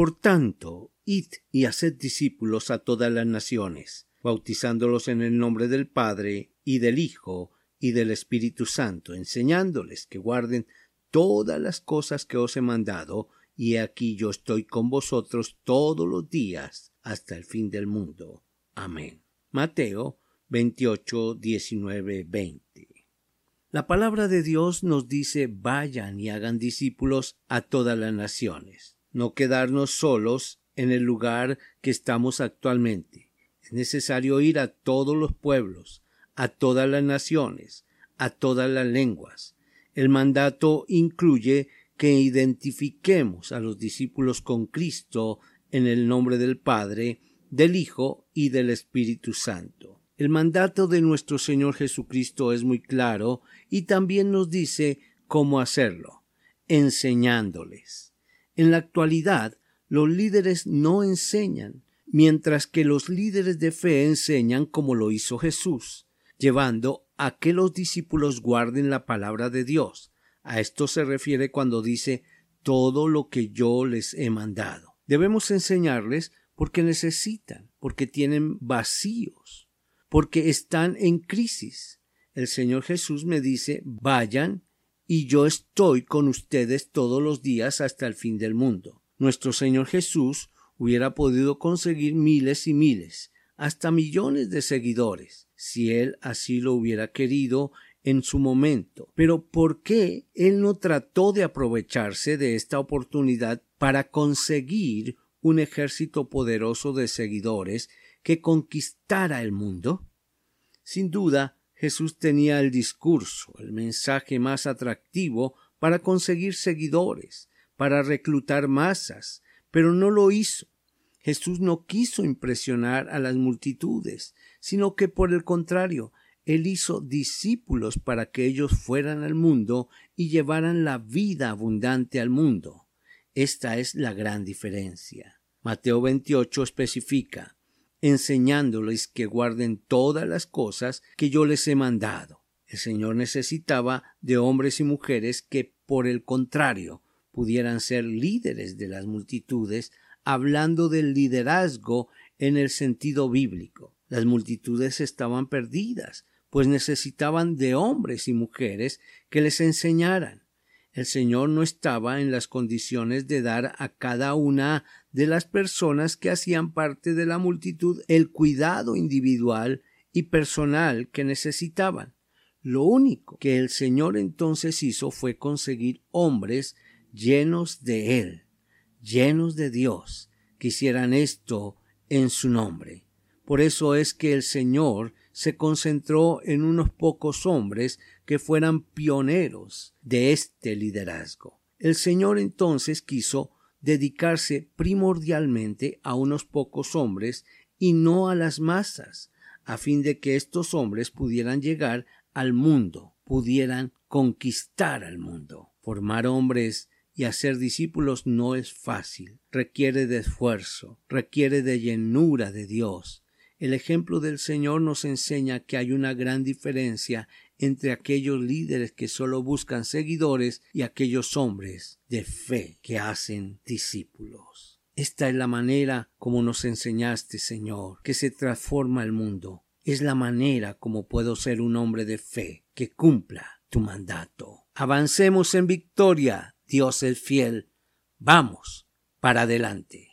Por tanto, id y haced discípulos a todas las naciones, bautizándolos en el nombre del Padre y del Hijo y del Espíritu Santo, enseñándoles que guarden todas las cosas que os he mandado, y aquí yo estoy con vosotros todos los días hasta el fin del mundo. Amén. Mateo 28, 19, 20. La palabra de Dios nos dice vayan y hagan discípulos a todas las naciones no quedarnos solos en el lugar que estamos actualmente. Es necesario ir a todos los pueblos, a todas las naciones, a todas las lenguas. El mandato incluye que identifiquemos a los discípulos con Cristo en el nombre del Padre, del Hijo y del Espíritu Santo. El mandato de nuestro Señor Jesucristo es muy claro y también nos dice cómo hacerlo, enseñándoles. En la actualidad, los líderes no enseñan, mientras que los líderes de fe enseñan como lo hizo Jesús, llevando a que los discípulos guarden la palabra de Dios. A esto se refiere cuando dice todo lo que yo les he mandado. Debemos enseñarles porque necesitan, porque tienen vacíos, porque están en crisis. El Señor Jesús me dice vayan y yo estoy con ustedes todos los días hasta el fin del mundo. Nuestro Señor Jesús hubiera podido conseguir miles y miles, hasta millones de seguidores, si Él así lo hubiera querido en su momento. Pero ¿por qué Él no trató de aprovecharse de esta oportunidad para conseguir un ejército poderoso de seguidores que conquistara el mundo? Sin duda, Jesús tenía el discurso, el mensaje más atractivo para conseguir seguidores, para reclutar masas, pero no lo hizo. Jesús no quiso impresionar a las multitudes, sino que por el contrario, él hizo discípulos para que ellos fueran al mundo y llevaran la vida abundante al mundo. Esta es la gran diferencia. Mateo 28 especifica enseñándoles que guarden todas las cosas que yo les he mandado. El Señor necesitaba de hombres y mujeres que, por el contrario, pudieran ser líderes de las multitudes, hablando del liderazgo en el sentido bíblico. Las multitudes estaban perdidas, pues necesitaban de hombres y mujeres que les enseñaran. El Señor no estaba en las condiciones de dar a cada una de las personas que hacían parte de la multitud el cuidado individual y personal que necesitaban. Lo único que el Señor entonces hizo fue conseguir hombres llenos de Él, llenos de Dios, que hicieran esto en su nombre. Por eso es que el Señor se concentró en unos pocos hombres que fueran pioneros de este liderazgo. El Señor entonces quiso dedicarse primordialmente a unos pocos hombres y no a las masas, a fin de que estos hombres pudieran llegar al mundo, pudieran conquistar al mundo. Formar hombres y hacer discípulos no es fácil, requiere de esfuerzo, requiere de llenura de Dios. El ejemplo del Señor nos enseña que hay una gran diferencia entre aquellos líderes que solo buscan seguidores y aquellos hombres de fe que hacen discípulos. Esta es la manera como nos enseñaste, Señor, que se transforma el mundo. Es la manera como puedo ser un hombre de fe que cumpla tu mandato. Avancemos en victoria. Dios es fiel. Vamos para adelante.